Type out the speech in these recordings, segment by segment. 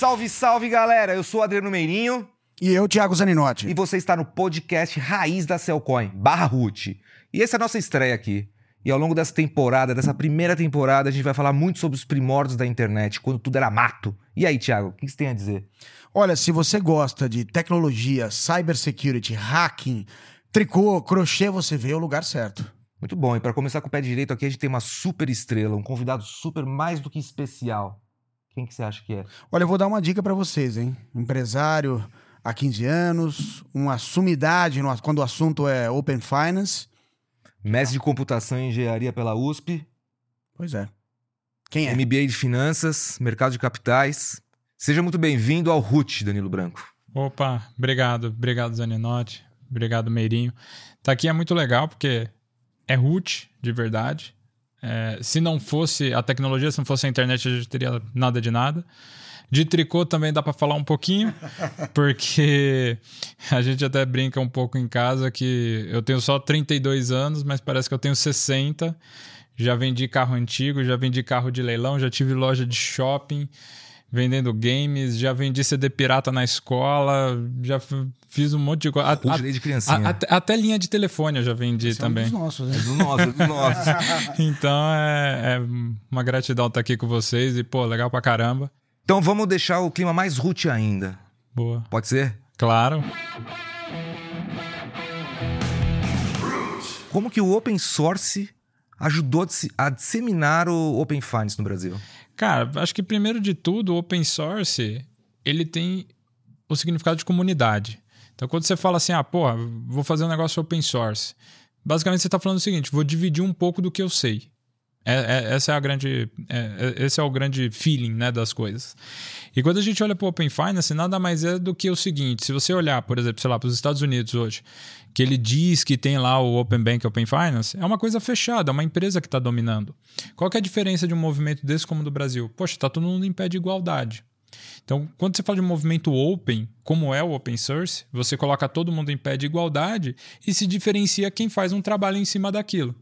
Salve, salve, galera! Eu sou o Adriano Meirinho E eu, Thiago Zaninotti. e você está no podcast Raiz da Cellcoin, barra Root. E essa é a nossa estreia aqui. E ao longo dessa temporada, dessa primeira temporada, a gente vai falar muito sobre os primórdios da internet, quando tudo era mato. E aí, Thiago, o que você tem a dizer? Olha, se você gosta de tecnologia, cybersecurity, hacking, tricô, crochê, você veio ao lugar certo. Muito bom, e para começar com o pé direito aqui, a gente tem uma super estrela, um convidado super mais do que especial. Quem que você acha que é? Olha, eu vou dar uma dica pra vocês, hein? Empresário há 15 anos, uma sumidade no- quando o assunto é Open Finance. Mestre de computação e engenharia pela USP, Pois é. Quem é? MBA de finanças, mercado de capitais. Seja muito bem-vindo ao Root, Danilo Branco. Opa, obrigado, obrigado Zaninotti, obrigado Meirinho. Tá aqui é muito legal porque é root de verdade. É, se não fosse a tecnologia, se não fosse a internet, a gente teria nada de nada. De tricô também dá para falar um pouquinho, porque a gente até brinca um pouco em casa que eu tenho só 32 anos, mas parece que eu tenho 60. Já vendi carro antigo, já vendi carro de leilão, já tive loja de shopping vendendo games, já vendi CD pirata na escola, já fiz um monte de coisa. A- Root a- criancinha. a- até, até linha de telefone eu já vendi Esse é um também. dos nossos, É né? do nosso, é do nosso. Então é, é uma gratidão estar aqui com vocês e, pô, legal pra caramba. Então vamos deixar o clima mais root ainda. Boa. Pode ser? Claro. Como que o open source ajudou a disseminar o Open Finance no Brasil? Cara, acho que primeiro de tudo, o open source, ele tem o significado de comunidade. Então, quando você fala assim, ah, porra, vou fazer um negócio open source, basicamente você está falando o seguinte, vou dividir um pouco do que eu sei. É- é- essa é a grande, é- é- esse é o grande feeling né, das coisas. E quando a gente olha para o Open Finance, nada mais é do que o seguinte: se você olhar, por exemplo, sei lá, para os Estados Unidos hoje, que ele diz que tem lá o Open Bank Open Finance, é uma coisa fechada, é uma empresa que está dominando. Qual é a diferença de um movimento desse como o do Brasil? Poxa, está todo mundo em pé de igualdade. Então, quando você fala de um movimento open, como é o open source, você coloca todo mundo em pé de igualdade e se diferencia quem faz um trabalho em cima daquilo.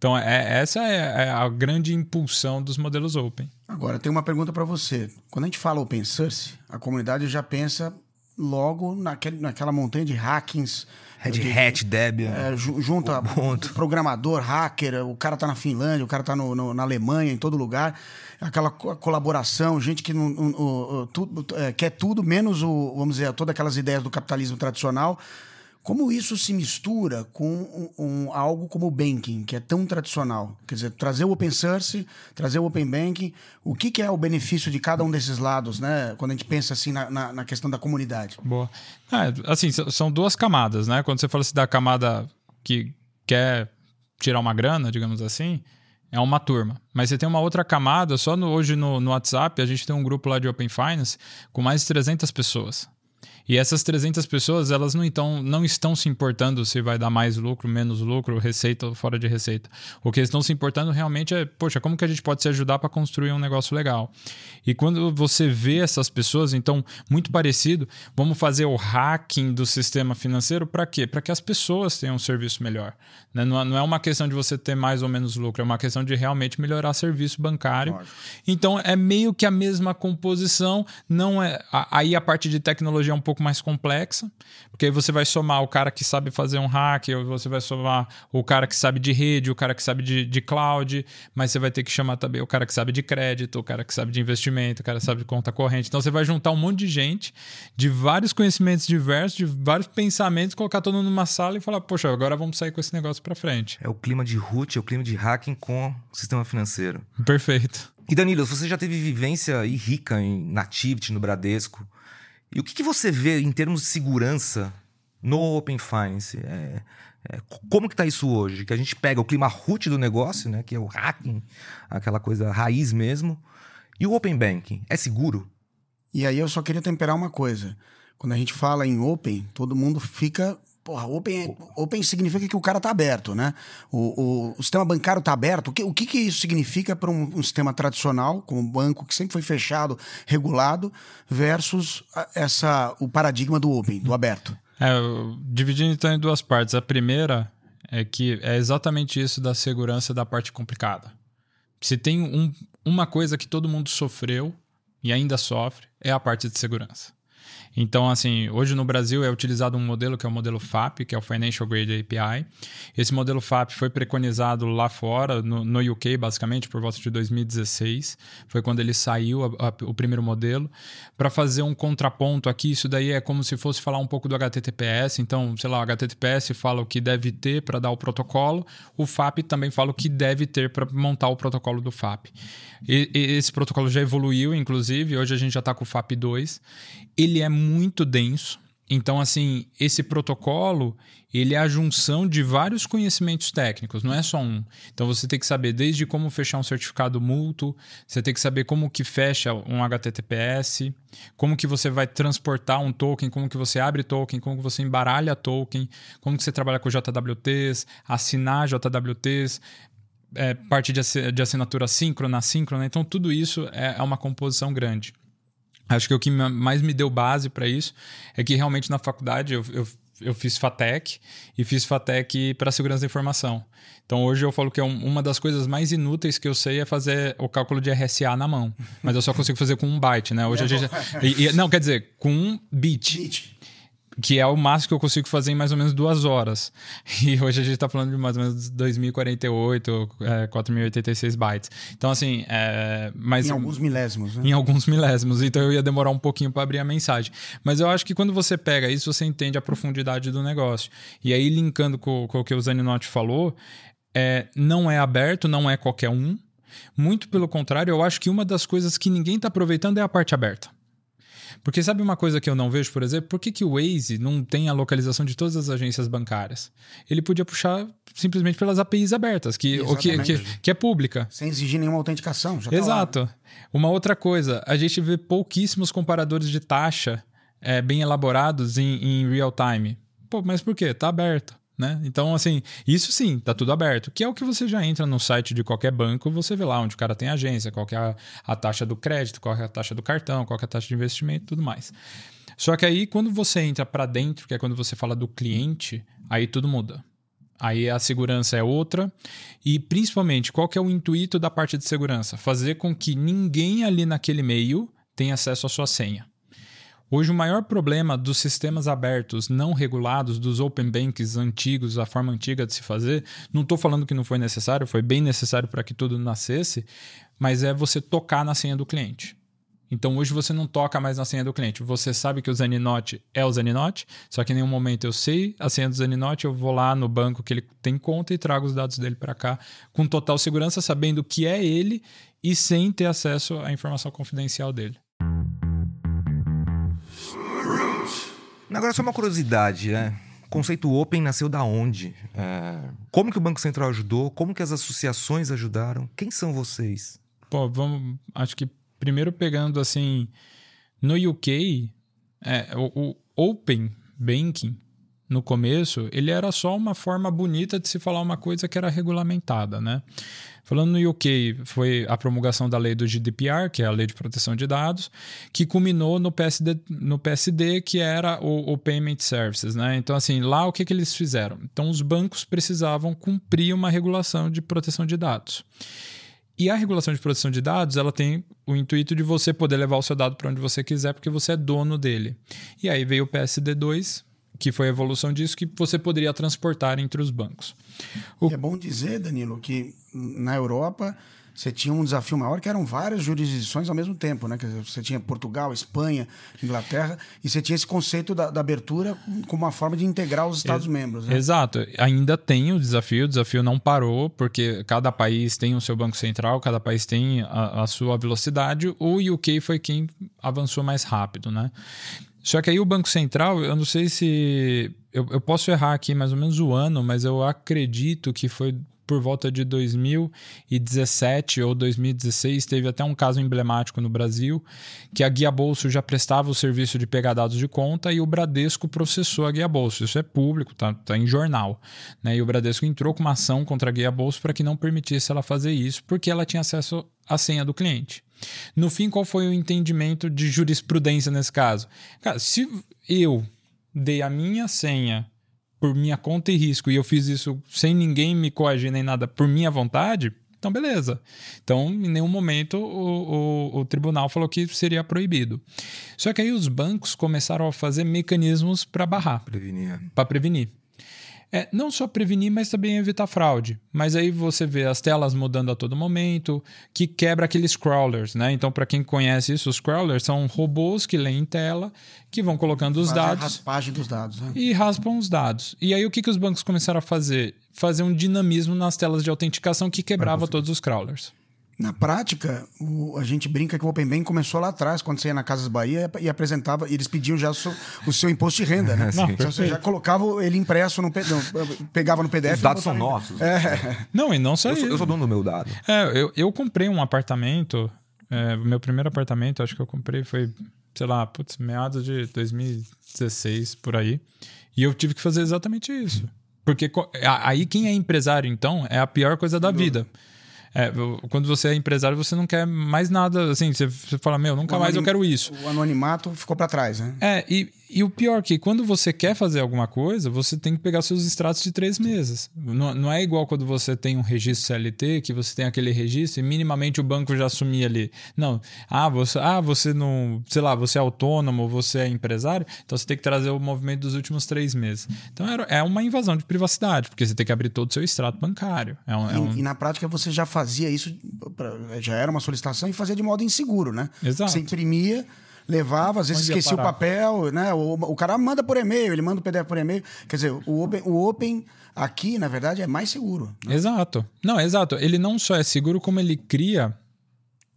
Então, é, essa é, é a grande impulsão dos modelos open. Agora, tem uma pergunta pra você. Quando a gente fala Open Source, a comunidade já pensa logo naquele, naquela montanha de hackings. Red Hat, Debian. É, ju- junta Ubuntu. programador, hacker, o cara tá na Finlândia, o cara tá no- no- na Alemanha, em todo lugar. Aquela co- colaboração, gente que não, não- o- o- tudo, é, quer tudo, menos o, vamos dizer, todas aquelas ideias do capitalismo tradicional. Como isso se mistura com um, um- algo como o banking, que é tão tradicional? Quer dizer, trazer o open source, trazer o open banking, o que, que é o benefício de cada um desses lados, né? Quando a gente pensa assim na, na- na questão da comunidade. Boa. Ah, assim, são duas camadas, né? Quando você fala assim da camada que quer tirar uma grana, digamos assim, é uma turma. Mas você tem uma outra camada, só no- hoje no, no WhatsApp, a gente tem um grupo lá de Open Finance com mais de 300 pessoas. E essas 300 pessoas, elas não, então, não estão se importando se vai dar mais lucro, menos lucro, receita ou fora de receita. O que eles estão se importando realmente é, poxa, como que a gente pode se ajudar para construir um negócio legal? E quando você vê essas pessoas, então, muito parecido, vamos fazer o hacking do sistema financeiro para quê? Para que as pessoas tenham um serviço melhor. né? Não é- não é uma questão de você ter mais ou menos lucro, é uma questão de realmente melhorar serviço bancário. Então é meio que a mesma composição, não é. Aí a parte de tecnologia é um pouco mais complexa, porque aí você vai somar o cara que sabe fazer um hack, ou você vai somar o cara que sabe de rede, o cara que sabe de, de cloud, mas você vai ter que chamar também o cara que sabe de crédito, o cara que sabe de investimento, o cara que sabe de conta corrente. Então você vai juntar um monte de gente, de vários conhecimentos diversos, de vários pensamentos, colocar todo mundo numa sala e falar, poxa, agora vamos sair com esse negócio para frente. É o clima de root, é o clima de hacking com o sistema financeiro. Perfeito. E Danilo, você já teve vivência aí rica em Nativity, no Bradesco. E o que, que você vê em termos de segurança no Open Finance? É, é, como que tá isso hoje? Que a gente pega o clima root do negócio, né? Que é o hacking, aquela coisa raiz mesmo. E o Open Banking, é seguro? E aí eu só queria temperar uma coisa. Quando a gente fala em open, todo mundo fica. Porra, open, é- open significa que o cara tá aberto, né? O, o- o sistema bancário tá aberto. O que, o que, que isso significa para um, um sistema tradicional, como um banco que sempre foi fechado, regulado, versus essa, o paradigma do open, do aberto? É, dividindo então em duas partes. A primeira é que é exatamente isso da segurança da parte complicada. Se tem um- uma coisa que todo mundo sofreu e ainda sofre é a parte de segurança. Então, assim, hoje no Brasil é utilizado um modelo que é o modelo FAP, que é o Financial Grade API. Esse modelo FAP foi preconizado lá fora, no, no UK, basicamente, por volta de 2016. Foi quando ele saiu, a, a, o primeiro modelo. Para fazer um contraponto aqui, isso daí é como se fosse falar um pouco do HTTPS. Então, sei lá, o HTTPS fala o que deve ter para dar o protocolo, o FAP também fala o que deve ter para montar o protocolo do FAP. E, e esse protocolo já evoluiu, inclusive, hoje a gente já está com o FAP 2. Ele é muito denso. Então, assim, esse protocolo, ele é a junção de vários conhecimentos técnicos, não é só um. Então, você tem que saber desde como fechar um certificado mútuo, você tem que saber como que fecha um HTTPS, como que você vai transportar um token, como que você abre token, como que você embaralha token, como que você trabalha com JWTs, assinar JWTs, é, parte de assinatura síncrona, assíncrona. Então, tudo isso é, é uma composição grande. Acho que o que mais me deu base para isso é que realmente na faculdade eu, eu, eu fiz FATEC e fiz FATEC para segurança da informação. Então hoje eu falo que é um, uma das coisas mais inúteis que eu sei é fazer o cálculo de RSA na mão. Mas eu só consigo fazer com um byte, né? Hoje a gente. E, e, não, quer dizer, com um bit. bit que é o máximo que eu consigo fazer em mais ou menos duas horas. E hoje a gente está falando de mais ou menos 2048, é, 4086 bytes. Então, assim. É, mas, em alguns milésimos, né? Em alguns milésimos. Então eu ia demorar um pouquinho para abrir a mensagem. Mas eu acho que quando você pega isso, você entende a profundidade do negócio. E aí, linkando com, com o que o Zaninotti falou, é, não é aberto, não é qualquer um. Muito pelo contrário, eu acho que uma das coisas que ninguém está aproveitando é a parte aberta. Porque sabe uma coisa que eu não vejo, por exemplo? Por que, que o Waze não tem a localização de todas as agências bancárias? Ele podia puxar simplesmente pelas APIs abertas, que, o que, que, que, é pública. Sem exigir nenhuma autenticação. Já tá Exato. Tá uma outra coisa, a gente vê pouquíssimos comparadores de taxa é, bem elaborados em, em real time. Pô, mas por quê? Tá aberto. Né? Então, assim, isso sim, tá tudo aberto. Que é o que você já entra no site de qualquer banco, você vê lá onde o cara tem agência, qual é a, a taxa do crédito, qual é a taxa do cartão, qual é a taxa de investimento tudo mais. Só que aí, quando você entra para dentro, que é quando você fala do cliente, aí tudo muda. Aí a segurança é outra. E principalmente, qual é o intuito da parte de segurança? Fazer com que ninguém ali naquele meio tenha acesso à sua senha. Hoje, o maior problema dos sistemas abertos não regulados, dos open banks antigos, a forma antiga de se fazer, não estou falando que não foi necessário, foi bem necessário para que tudo nascesse, mas é você tocar na senha do cliente. Então hoje você não toca mais na senha do cliente. Você sabe que o Zaninote é o Zaninote, só que em nenhum momento eu sei a senha do Zaninote, eu vou lá no banco que ele tem conta e trago os dados dele para cá com total segurança, sabendo que é ele e sem ter acesso à informação confidencial dele. Agora, só uma curiosidade, né? O conceito Open nasceu da onde? É... Como que o Banco Central ajudou? Como que as associações ajudaram? Quem são vocês? Pô, vamos... Acho que primeiro pegando, assim... No UK, é, o, o Open Banking, no começo, ele era só uma forma bonita de se falar uma coisa que era regulamentada, né? Falando no UK, foi a promulgação da lei do GDPR, que é a Lei de Proteção de Dados, que culminou no PSD, no PSD que era o, o Payment Services. Né? Então, assim, lá o que, que eles fizeram? Então, os bancos precisavam cumprir uma regulação de proteção de dados. E a regulação de proteção de dados, ela tem o intuito de você poder levar o seu dado para onde você quiser, porque você é dono dele. E aí veio o PSD2, que foi a evolução disso, que você poderia transportar entre os bancos. O... É bom dizer, Danilo, que na Europa você tinha um desafio maior que eram várias jurisdições ao mesmo tempo, né? Você tinha Portugal, Espanha, Inglaterra, e você tinha esse conceito da, da abertura como uma forma de integrar os Estados-membros. Né? Exato. Ainda tem o desafio, o desafio não parou, porque cada país tem o seu Banco Central, cada país tem a, a sua velocidade. O UK foi quem avançou mais rápido, né? Só que aí o Banco Central, eu não sei se. Eu, eu posso errar aqui mais ou menos o ano, mas eu acredito que foi por volta de 2017 ou 2016, teve até um caso emblemático no Brasil, que a Guia Bolso já prestava o serviço de pegar dados de conta e o Bradesco processou a Guia Bolso. Isso é público, tá, tá em jornal. Né? E o Bradesco entrou com uma ação contra a Guia Bolso para que não permitisse ela fazer isso, porque ela tinha acesso à senha do cliente. No fim, qual foi o entendimento de jurisprudência nesse caso? Cara, se eu dei a minha senha por minha conta e risco e eu fiz isso sem ninguém me coagir nem nada por minha vontade, Então, beleza. Então, em nenhum momento o, o, o tribunal falou que seria proibido. Só que aí os bancos começaram a fazer mecanismos para barrar, Prevenir. para prevenir. É, não só prevenir, mas também evitar fraude. Mas aí você vê as telas mudando a todo momento, que quebra aqueles crawlers, né? Então, para quem conhece isso, os crawlers são robôs que leem tela, que vão colocando os Fazem a dados raspagem dos dados. Né? e raspam os dados. E aí o que, que os bancos começaram a fazer? Fazer um dinamismo nas telas de autenticação que quebrava todos os crawlers. Na prática, o- a gente brinca que o Open Bank começou lá atrás, quando você ia na Casas Bahia e apresentava, e eles pediam já o seu, o seu imposto de renda, né? Sim. Então você já colocava ele impresso, no, não, pegava no PDF. Os dados são nossos. É, Não, e não só Eu sou, isso. eu sou dono do meu dado. É, eu, eu comprei um apartamento. é, o meu primeiro apartamento, acho que eu comprei foi, sei lá, putz, meados de 2016, por aí. E eu tive que fazer exatamente isso. Porque aí quem é empresário, então, é a pior coisa da vida. É, quando você é empresário, você não quer mais nada, assim, você, você fala, meu, nunca mais eu quero isso. o anonimato ficou para trás, né? É, e, e o pior é que quando você quer fazer alguma coisa, você tem que pegar seus extratos de três meses. Não, não é igual quando você tem um registro CLT, que você tem aquele registro e minimamente o banco já assumia ali. Não, ah, você, ah, você não, sei lá, você é autônomo, você é empresário, então você tem que trazer o movimento dos últimos três meses. Então é uma invasão de privacidade, porque você tem que abrir todo o seu extrato bancário. É um, é E, um- e na prática você já fazia isso, já era uma solicitação e fazia de modo inseguro, né? Exato. Você imprimia, levava, às vezes Onde esquecia o papel, né? O, o cara manda por e-mail, ele manda o PDF por e-mail. Quer dizer, o Open, o open aqui, na verdade, é mais seguro. né? Exato. Não, exato. Ele não só é seguro, como ele cria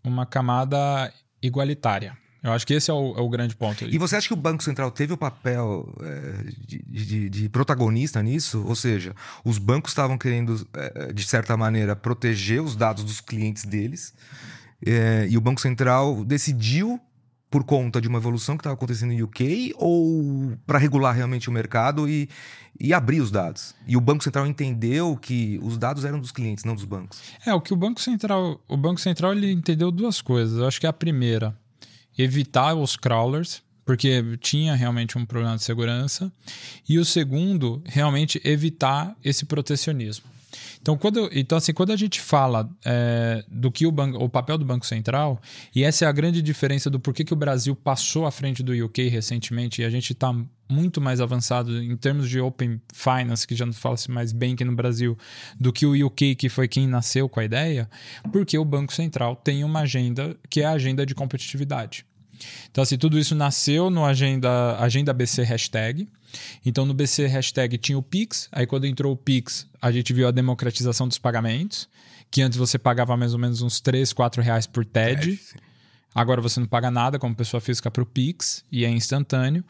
uma camada igualitária. Eu acho que esse é o, é o grande ponto. E você acha que o Banco Central teve o papel é, de, de- de protagonista nisso? Ou seja, os bancos estavam querendo, é, de certa maneira, proteger os dados dos clientes deles, é, e o Banco Central decidiu por conta de uma evolução que estava acontecendo no UK ou para regular realmente o mercado e, e abrir os dados? E o Banco Central entendeu que os dados eram dos clientes, não dos bancos. É, o que o Banco Central. O Banco Central ele entendeu duas coisas. Eu acho que a primeira, evitar os crawlers, porque tinha realmente um problema de segurança. E o segundo, realmente evitar esse protecionismo. Então, quando, então assim, quando a gente fala é, do que o, banco, o papel do Banco Central, e essa é a grande diferença do porquê que o Brasil passou à frente do UK recentemente, e a gente está muito mais avançado em termos de Open Finance, que já não fala-se mais bem que no Brasil, do que o UK, que foi quem nasceu com a ideia, porque o Banco Central tem uma agenda que é a agenda de competitividade. Então, assim, tudo isso nasceu no agenda, agenda BC hashtag. Então, no BC hashtag tinha o Pix. Aí, quando entrou o Pix, a gente viu a democratização dos pagamentos. Que antes você pagava mais ou menos uns 3, 4 reais por TED. Agora você não paga nada como pessoa física para o Pix e é instantâneo.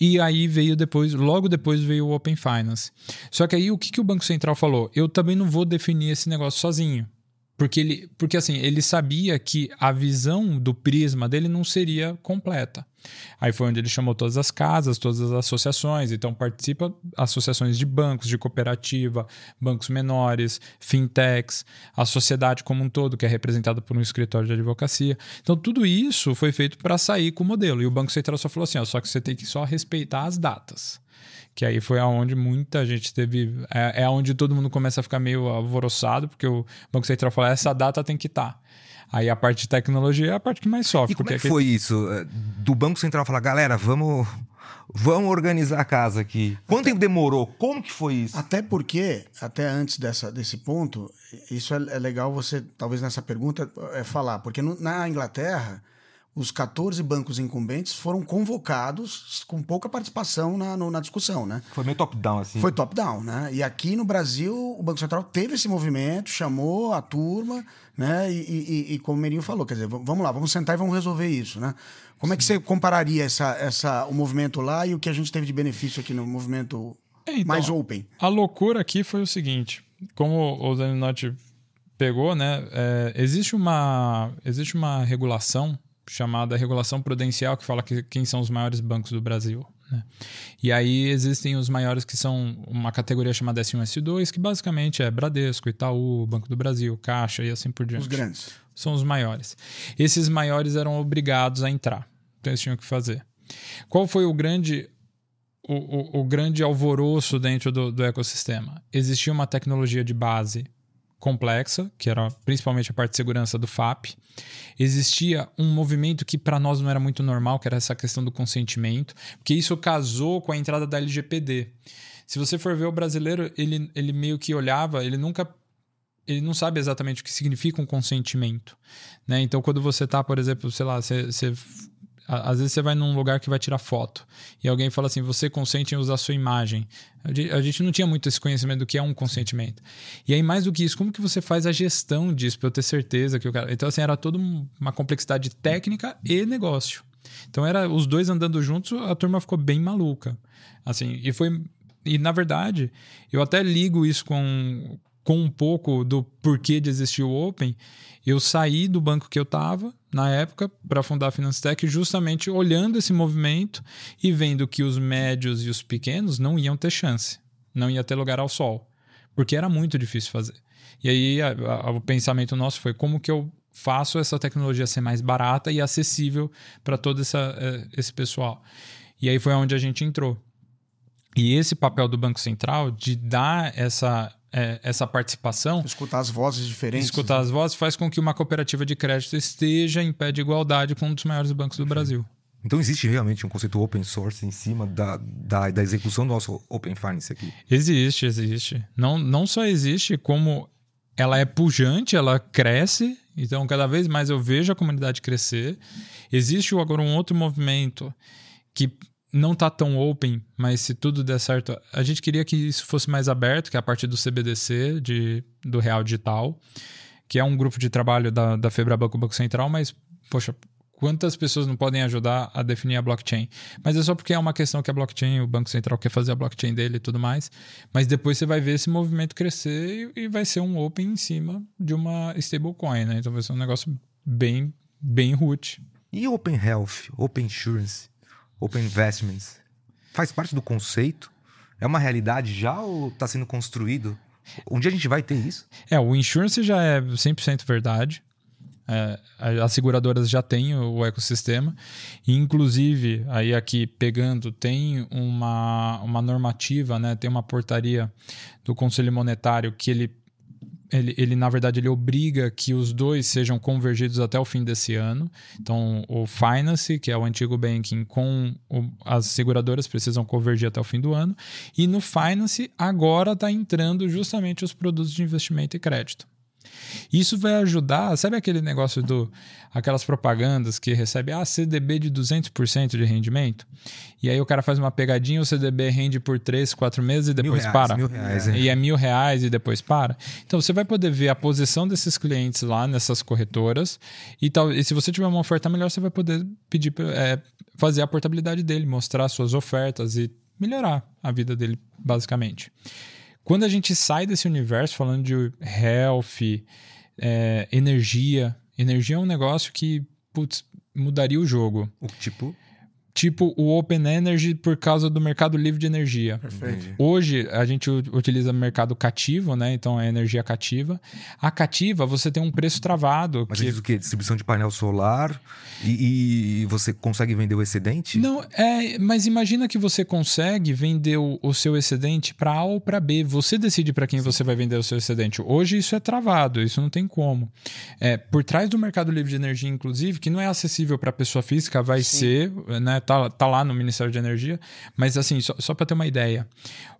E aí veio depois, logo depois veio o Open Finance. Só que aí o que, que o Banco Central falou? Eu também não vou definir esse negócio sozinho. Porque ele, porque assim, ele sabia que a visão do prisma dele não seria completa. Aí foi onde ele chamou todas as casas, todas as associações. Então participa associações de bancos, de cooperativa, bancos menores, fintechs, a sociedade como um todo, que é representada por um escritório de advocacia. Então tudo isso foi feito para sair com o modelo. E o Banco Central só falou assim: ó, só que você tem que só respeitar as datas. Que aí foi aonde muita gente teve. É, é onde todo mundo começa a ficar meio alvoroçado, porque o Banco Central fala: essa data tem que estar. Aí a parte de tecnologia é a parte que mais sofre. E como porque é que foi isso? É, Do Banco Central falar, galera, vamos, vamos organizar a casa aqui. Quanto tempo demorou? Como que foi isso? Até porque, até antes dessa, desse ponto, isso é, é legal você, talvez nessa pergunta, é, falar. Porque no- na Inglaterra, os 14 bancos incumbentes foram convocados com pouca participação na, no- na discussão, né? Foi meio top-down, assim. Foi top-down, né? E aqui no Brasil, o Banco Central teve esse movimento, chamou a turma, né? E, e- e- e como o Merinho falou, quer dizer, vamos lá, vamos sentar e vamos resolver isso, né? Como é que você compararia essa, essa, o movimento lá e o que a gente teve de benefício aqui no movimento É, então, mais open? A loucura aqui foi o seguinte: como o Zaninotti pegou, né? é, existe, uma, existe uma regulação chamada regulação prudencial que fala que, quem são os maiores bancos do Brasil. Né? E aí existem os maiores que são uma categoria chamada S1 S2, que basicamente é Bradesco, Itaú, Banco do Brasil, Caixa e assim por diante Os grandes. são os maiores. Esses maiores eram obrigados a entrar. Então eles tinham que fazer. Qual foi o grande o, o, o grande alvoroço dentro do, do ecossistema? Existia uma tecnologia de base complexa, que era principalmente a parte de segurança do FAP. Existia um movimento que para nós não era muito normal, que era essa questão do consentimento, porque isso casou com a entrada da LGPD. Se você for ver o brasileiro, ele, ele meio que olhava, ele nunca ele não sabe exatamente o que significa um consentimento, né? Então, quando você tá, por exemplo, sei lá, você, você às vezes você vai num lugar que vai tirar foto e alguém fala assim: você consente em usar sua imagem. A gente não tinha muito esse conhecimento do que é um consentimento. E aí, mais do que isso, como que você faz a gestão disso para eu ter certeza que o cara. Então, assim, era toda uma complexidade técnica e negócio. Então, era os dois andando juntos, a turma ficou bem maluca. Assim, e foi. E na verdade, eu até ligo isso com, com um pouco do porquê de existir o Open, eu saí do banco que eu estava na época para fundar a Financetech justamente olhando esse movimento e vendo que os médios e os pequenos não iam ter chance, não ia ter lugar ao sol, porque era muito difícil fazer. E aí a, a, o pensamento nosso foi como que eu faço essa tecnologia ser mais barata e acessível para todo essa, é, esse pessoal. E aí foi onde a gente entrou. E esse papel do Banco Central de dar essa é, essa participação. Escutar as vozes diferentes. Escutar as vozes faz com que uma cooperativa de crédito esteja em pé de igualdade com um dos maiores bancos do Brasil. Então existe realmente um conceito open source em cima da, da, da execução do nosso Open Finance aqui? Existe, existe. Não, não só existe, como ela é pujante, ela cresce. Então, cada vez mais eu vejo a comunidade crescer. Existe agora um outro movimento que não tá tão open, mas se tudo der certo, a gente queria que isso fosse mais aberto, que é a partir do CBDC, de, do Real Digital, que é um grupo de trabalho da, da Febraban com o Banco Central, mas, poxa, quantas pessoas não podem ajudar a definir a blockchain? Mas é só porque é uma questão que a blockchain, o Banco Central quer fazer a blockchain dele e tudo mais, mas depois você vai ver esse movimento crescer e, e vai ser um open em cima de uma stablecoin, né? Então vai ser um negócio bem, bem root. E Open Health, Open Insurance? Open Investments, faz parte do conceito? É uma realidade já ou está sendo construído? Um dia a gente vai ter isso? É, o insurance já é 100% verdade. É, as seguradoras já têm o ecossistema. E, inclusive, aí aqui pegando, tem uma, uma normativa, né? tem uma portaria do Conselho Monetário que ele ele, ele, na verdade, ele obriga que os dois sejam convergidos até o fim desse ano. Então, o Finance, que é o antigo banking, com o, as seguradoras precisam convergir até o fim do ano. E no Finance, agora está entrando justamente os produtos de investimento e crédito. Isso vai ajudar, sabe aquele negócio do aquelas propagandas que recebe ah, CDB de 200% de rendimento? E aí o cara faz uma pegadinha, o CDB rende por 3, 4 meses e depois reais, para. Mil reais, é. E é mil reais e depois para. Então você vai poder ver a posição desses clientes lá nessas corretoras e, tal, e se você tiver uma oferta melhor, você vai poder pedir é, fazer a portabilidade dele, mostrar suas ofertas e melhorar a vida dele, basicamente. Quando a gente sai desse universo falando de health, é, energia, energia é um negócio que putz, mudaria o jogo. O tipo? Tipo o Open Energy por causa do mercado livre de energia. Perfeito. Hoje a gente utiliza mercado cativo, né? Então é energia cativa. A cativa você tem um preço travado. Mas que... diz o quê? Distribuição de painel solar e, e, você consegue vender o excedente? Não, é, mas imagina que você consegue vender o, o seu excedente para A ou para B. Você decide para quem Sim. você vai vender o seu excedente. Hoje isso é travado, isso não tem como. É, por trás do mercado livre de energia, inclusive, que não é acessível para pessoa física, vai Sim. ser, né? Tá, tá lá no Ministério de Energia, mas assim, só, só para ter uma ideia.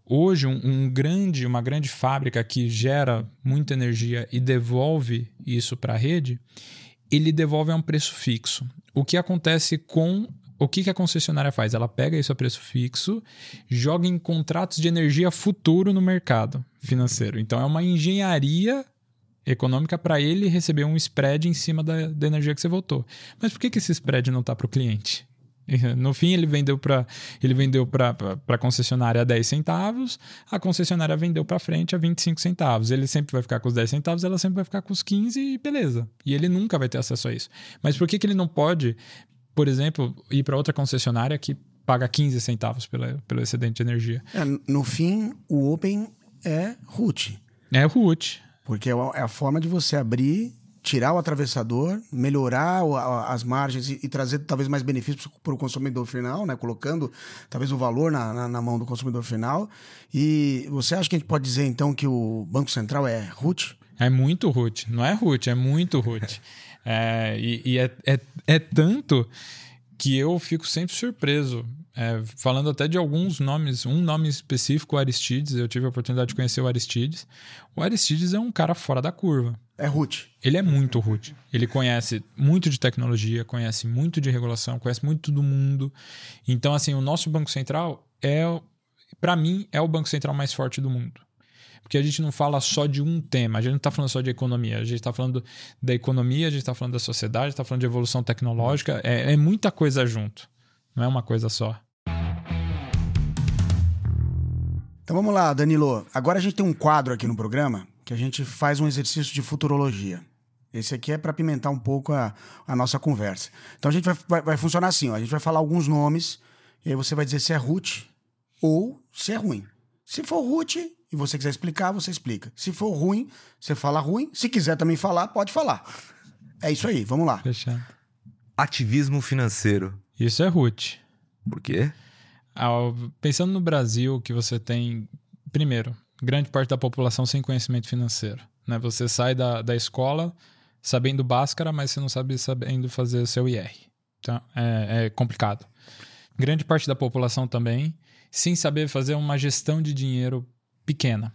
Hoje, um, um, grande, uma grande fábrica que gera muita energia e devolve isso para a rede, ele devolve a um preço fixo. O que acontece com o que, que a concessionária faz? Ela pega isso a preço fixo, joga em contratos de energia futuro no mercado financeiro. Então é uma engenharia econômica para ele receber um spread em cima da, da energia que você votou. Mas por que, que esse spread não está para o cliente? No fim, ele vendeu para ele vendeu para a concessionária a 10 centavos, a concessionária vendeu para frente a 25 centavos. Ele sempre vai ficar com os 10 centavos, ela sempre vai ficar com os 15 e beleza. E ele nunca vai ter acesso a isso. Mas por que, que ele não pode, por exemplo, ir para outra concessionária que paga 15 centavos pela, pelo excedente de energia? É, no fim, o Open é root. É root. Porque é, é a forma de você abrir tirar o atravessador, melhorar as margens e, trazer talvez mais benefícios para o consumidor final, né? colocando talvez o valor na, na, na, mão do consumidor final. E você acha que a gente pode dizer então que o Banco Central é root? É muito root. Não é root, é muito root. é, e e é, é, é tanto que eu fico sempre surpreso. É, falando até de alguns nomes, um nome específico, o Aristides, eu tive a oportunidade de conhecer o Aristides. O Aristides é um cara fora da curva. É root. Ele é muito root. Ele conhece muito de tecnologia, conhece muito de regulação, conhece muito do mundo. Então, assim, o nosso Banco Central é, para mim, é o Banco Central mais forte do mundo. Porque a gente não fala só de um tema, a gente não está falando só de economia, a gente está falando da economia, a gente está falando da sociedade, está falando de evolução tecnológica, é, é muita coisa junto, não é uma coisa só. Então vamos lá, Danilo. Agora a gente tem um quadro aqui no programa que a gente faz um exercício de futurologia. Esse aqui é para pimentar um pouco a, a, nossa conversa. Então a gente vai, vai, vai, funcionar assim: ó. a gente vai falar alguns nomes, e aí você vai dizer se é root ou se é ruim. Se for root e você quiser explicar, você explica. Se for ruim, você fala ruim. Se quiser também falar, pode falar. É isso aí, vamos lá. Fechado. Ativismo financeiro. Isso é root. Por quê? Ao, pensando no Brasil, que você tem, primeiro, grande parte da população sem conhecimento financeiro. Né? Você sai da, da escola sabendo báscara, mas você não sabe sabendo fazer o seu IR. Então, é, é complicado. Grande parte da população também sem saber fazer uma gestão de dinheiro pequena.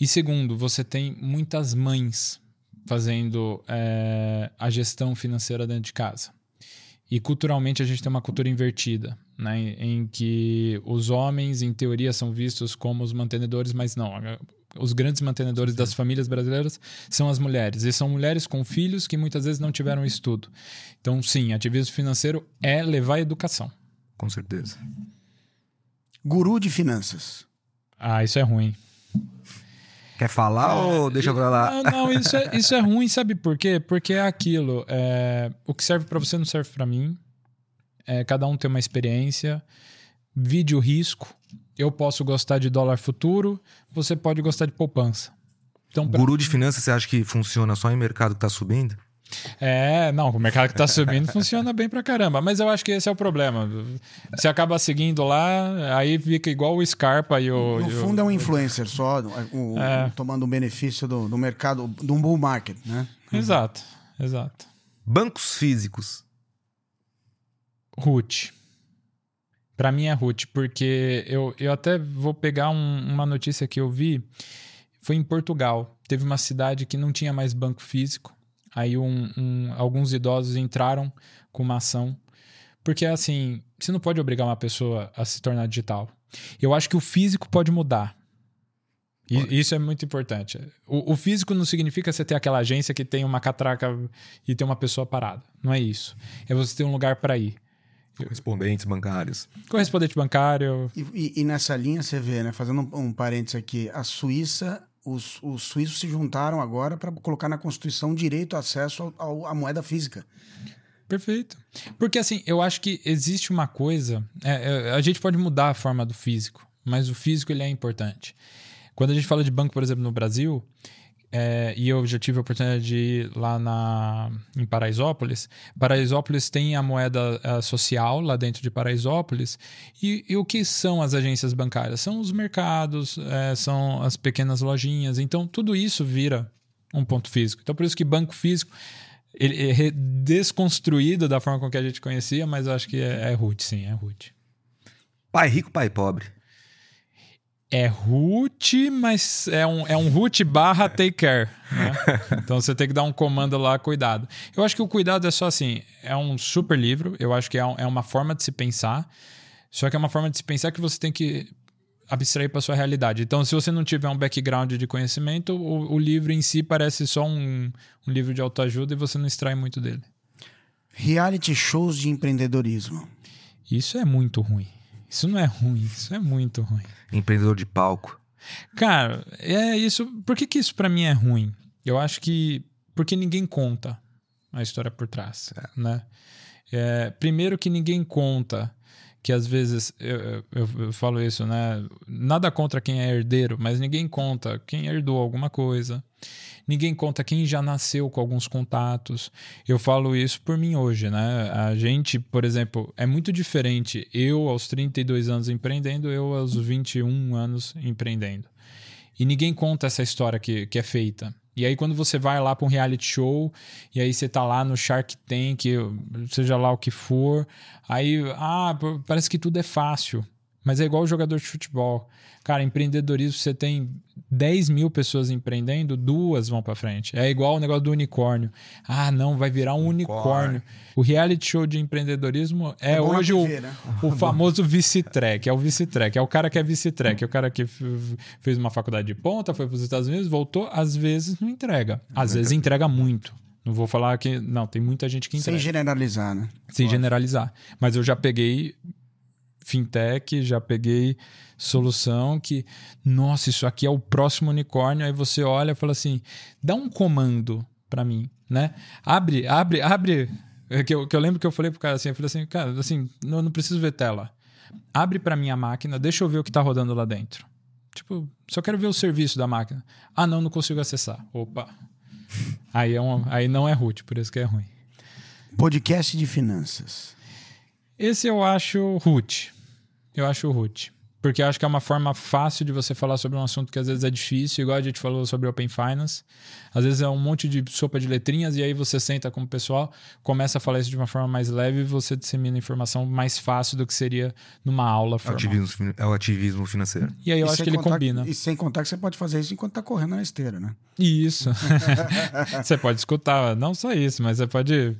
E segundo, você tem muitas mães fazendo é, a gestão financeira dentro de casa. E culturalmente a gente tem uma cultura invertida, né? em que os homens, em teoria, são vistos como os mantenedores, mas não. Os grandes mantenedores das famílias brasileiras são as mulheres. E são mulheres com filhos que muitas vezes não tiveram estudo. Então, sim, ativismo financeiro é levar a educação. Com certeza. Guru de finanças. Ah, isso é ruim. Quer falar é, ou deixa pra lá? Não, não isso, é, isso é ruim, sabe por quê? Porque é aquilo. É, o que serve para você não serve para mim. É, cada um tem uma experiência. Vídeo risco. Eu posso gostar de dólar futuro, você pode gostar de poupança. Então, pra... Guru de finanças, você acha que funciona só em mercado que tá subindo? É, não, o mercado que está subindo funciona bem pra caramba. Mas eu acho que esse é o problema. Você acaba seguindo lá, aí fica igual o Scarpa e o. No fundo o... é um influencer só, o, é. tomando o benefício do, do mercado, do bull market, né? Exato, exato. Bancos físicos. Root. Para mim é root, porque eu, eu até vou pegar um, uma notícia que eu vi. Foi em Portugal. Teve uma cidade que não tinha mais banco físico Aí um, um, alguns idosos entraram com uma ação. Porque, assim, você não pode obrigar uma pessoa a se tornar digital. Eu acho que o físico pode mudar. E, isso é muito importante. O, o, físico não significa você ter aquela agência que tem uma catraca e tem uma pessoa parada. Não é isso. É você ter um lugar para ir. Correspondentes bancários. Correspondente bancário. E, e, e, nessa linha você vê, né? Fazendo um, um parênteses aqui, a Suíça os, os suíços se juntaram agora para colocar na Constituição direito acesso ao, à moeda física. Perfeito. Porque assim, eu acho que existe uma coisa. É, é, a gente pode mudar a forma do físico, mas o físico ele é importante. Quando a gente fala de banco, por exemplo, no Brasil, é, e eu já tive a oportunidade de ir lá na, em Paraisópolis. Paraisópolis tem a moeda a social lá dentro de Paraisópolis. E, e, o que são as agências bancárias? São os mercados, é, são as pequenas lojinhas. Então, tudo isso vira um ponto físico. Então, por isso que banco físico ele é desconstruído da forma com que a gente conhecia, mas acho que é, é root, sim, é root. Pai rico, pai pobre é root, mas é um, é um root barra take care. Né? Então você tem que dar um comando lá, cuidado. Eu acho que o cuidado é só assim: é um super livro, eu acho que é, um, é uma forma de se pensar, só que é uma forma de se pensar que você tem que abstrair para sua realidade. Então, se você não tiver um background de conhecimento, o, o livro em si parece só um, um livro de autoajuda e você não extrai muito dele. Reality shows de empreendedorismo. Isso é muito ruim. Isso não é ruim, isso é muito ruim. Empreendedor de palco. Cara, é isso. Por que, que isso para mim é ruim? Eu acho que porque ninguém conta a história por trás, é. né? É, primeiro que ninguém conta que às vezes eu, eu, eu, falo isso, né? Nada contra quem é herdeiro, mas ninguém conta quem herdou alguma coisa. Ninguém conta quem já nasceu com alguns contatos. Eu falo isso por mim hoje, né? A gente, por exemplo, é muito diferente eu aos 32 anos empreendendo, eu aos 21 anos empreendendo. E ninguém conta essa história que, que é feita. E aí, quando você vai lá para um reality show, e aí você tá lá no Shark Tank, seja lá o que for, aí, ah, parece que tudo é fácil. Mas é igual o jogador de futebol. Cara, empreendedorismo, você tem 10 mil pessoas empreendendo, duas vão para frente. É igual o negócio do unicórnio. Ah, não, vai virar um unicórnio. unicórnio. O reality show de empreendedorismo é, é hoje o, né? o famoso vice-track. É o vice-track. É o cara que é vice-track. É o cara que fez uma faculdade de ponta, foi para os Estados Unidos, voltou, às vezes não entrega. Às vezes entrega muito. Não vou falar que. Não, tem muita gente que entrega. Sem generalizar, né? Sem generalizar. Mas eu já peguei fintech, já peguei solução que, nossa, isso aqui é o próximo unicórnio. Aí você olha e fala assim: dá um comando para mim, né? Abre, abre, abre. É que eu, que eu lembro que eu falei pro cara assim: eu falei assim, cara, assim, não, não preciso ver tela. Abre para minha máquina, deixa eu ver o que tá rodando lá dentro. Tipo, só quero ver o serviço da máquina. Ah, não, não consigo acessar. Opa. Aí, é um, aí não é root, por isso que é ruim. Podcast de finanças. Esse eu acho root. Eu acho root. Porque eu acho que é uma forma fácil de você falar sobre um assunto que às vezes é difícil, igual a gente falou sobre Open Finance. Às vezes é um monte de sopa de letrinhas e aí você senta como pessoal, começa a falar isso de uma forma mais leve e você dissemina informação mais fácil do que seria numa aula formal. Ativismo, é o ativismo financeiro. E aí eu e acho que ele combina. E sem contar que você pode fazer isso enquanto está correndo na esteira, né? Isso. você pode escutar, não só isso, mas você pode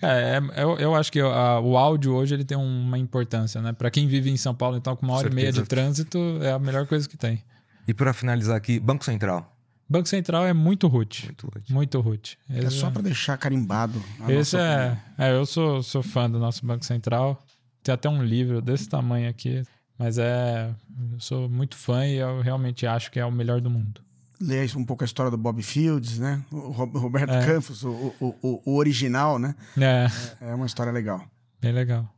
é, é, eu, eu acho que a, o áudio hoje ele tem uma importância, né? Para quem vive em São Paulo, então, com uma hora e meia de trânsito, é a melhor coisa que tem. E para finalizar aqui, Banco Central. Banco Central é muito root. Muito root. Muito root. É só para deixar carimbado. Esse é, é, Eu sou, sou fã do nosso Banco Central. Tem até um livro desse tamanho aqui. Mas é. Eu sou muito fã e eu realmente acho que é o melhor do mundo ler um pouco a história do Bob Fields, né? O Roberto é. Campos, o, o, o, original, né? É. é. é. uma história legal. Bem legal.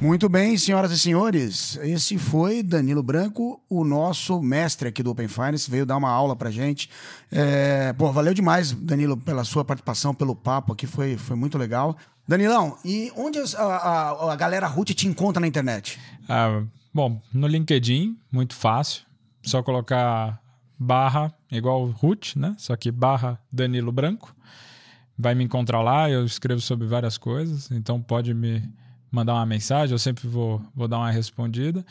Muito bem, senhoras e senhores, esse foi Danilo Branco, o nosso mestre aqui do Open Finance, veio dar uma aula pra gente. É, pô, valeu demais, Danilo, pela sua participação, pelo papo aqui, foi, foi muito legal. Danilão, e onde a, a, a galera Ruth te encontra na internet? Ah, Bom, no LinkedIn, muito fácil. Só colocar barra, igual root, né? Só que barra Danilo Branco. Vai me encontrar lá, eu escrevo sobre várias coisas, então pode me mandar uma mensagem, eu sempre vou, vou dar uma respondida.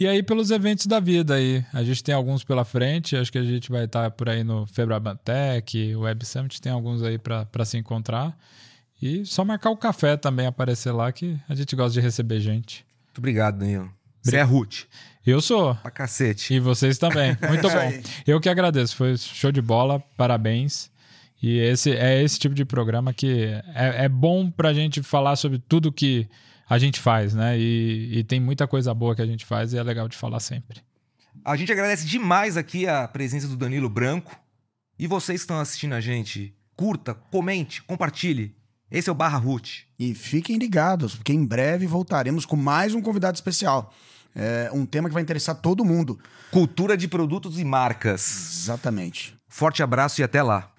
E aí, pelos eventos da vida aí, a gente tem alguns pela frente, acho que a gente vai estar por aí no Febrabantec, Web Summit, tem alguns aí para se encontrar. E só marcar o café também, aparecer lá, que a gente gosta de receber gente. Muito obrigado, Danilo. Você é Ruth. Eu sou. Pra cacete. E vocês também. Muito bom. Eu que agradeço. Foi show de bola. Parabéns. E esse é esse tipo de programa que é, é bom pra gente falar sobre tudo que a gente faz, né? E, e tem muita coisa boa que a gente faz e é legal de falar sempre. A gente agradece demais aqui a presença do Danilo Branco. E vocês que estão assistindo a gente, curta, comente, compartilhe. Esse é o Barra Ruth. E fiquem ligados, porque em breve voltaremos com mais um convidado especial. É um tema que vai interessar todo mundo. Cultura de produtos e marcas. Exatamente. Forte abraço e até lá.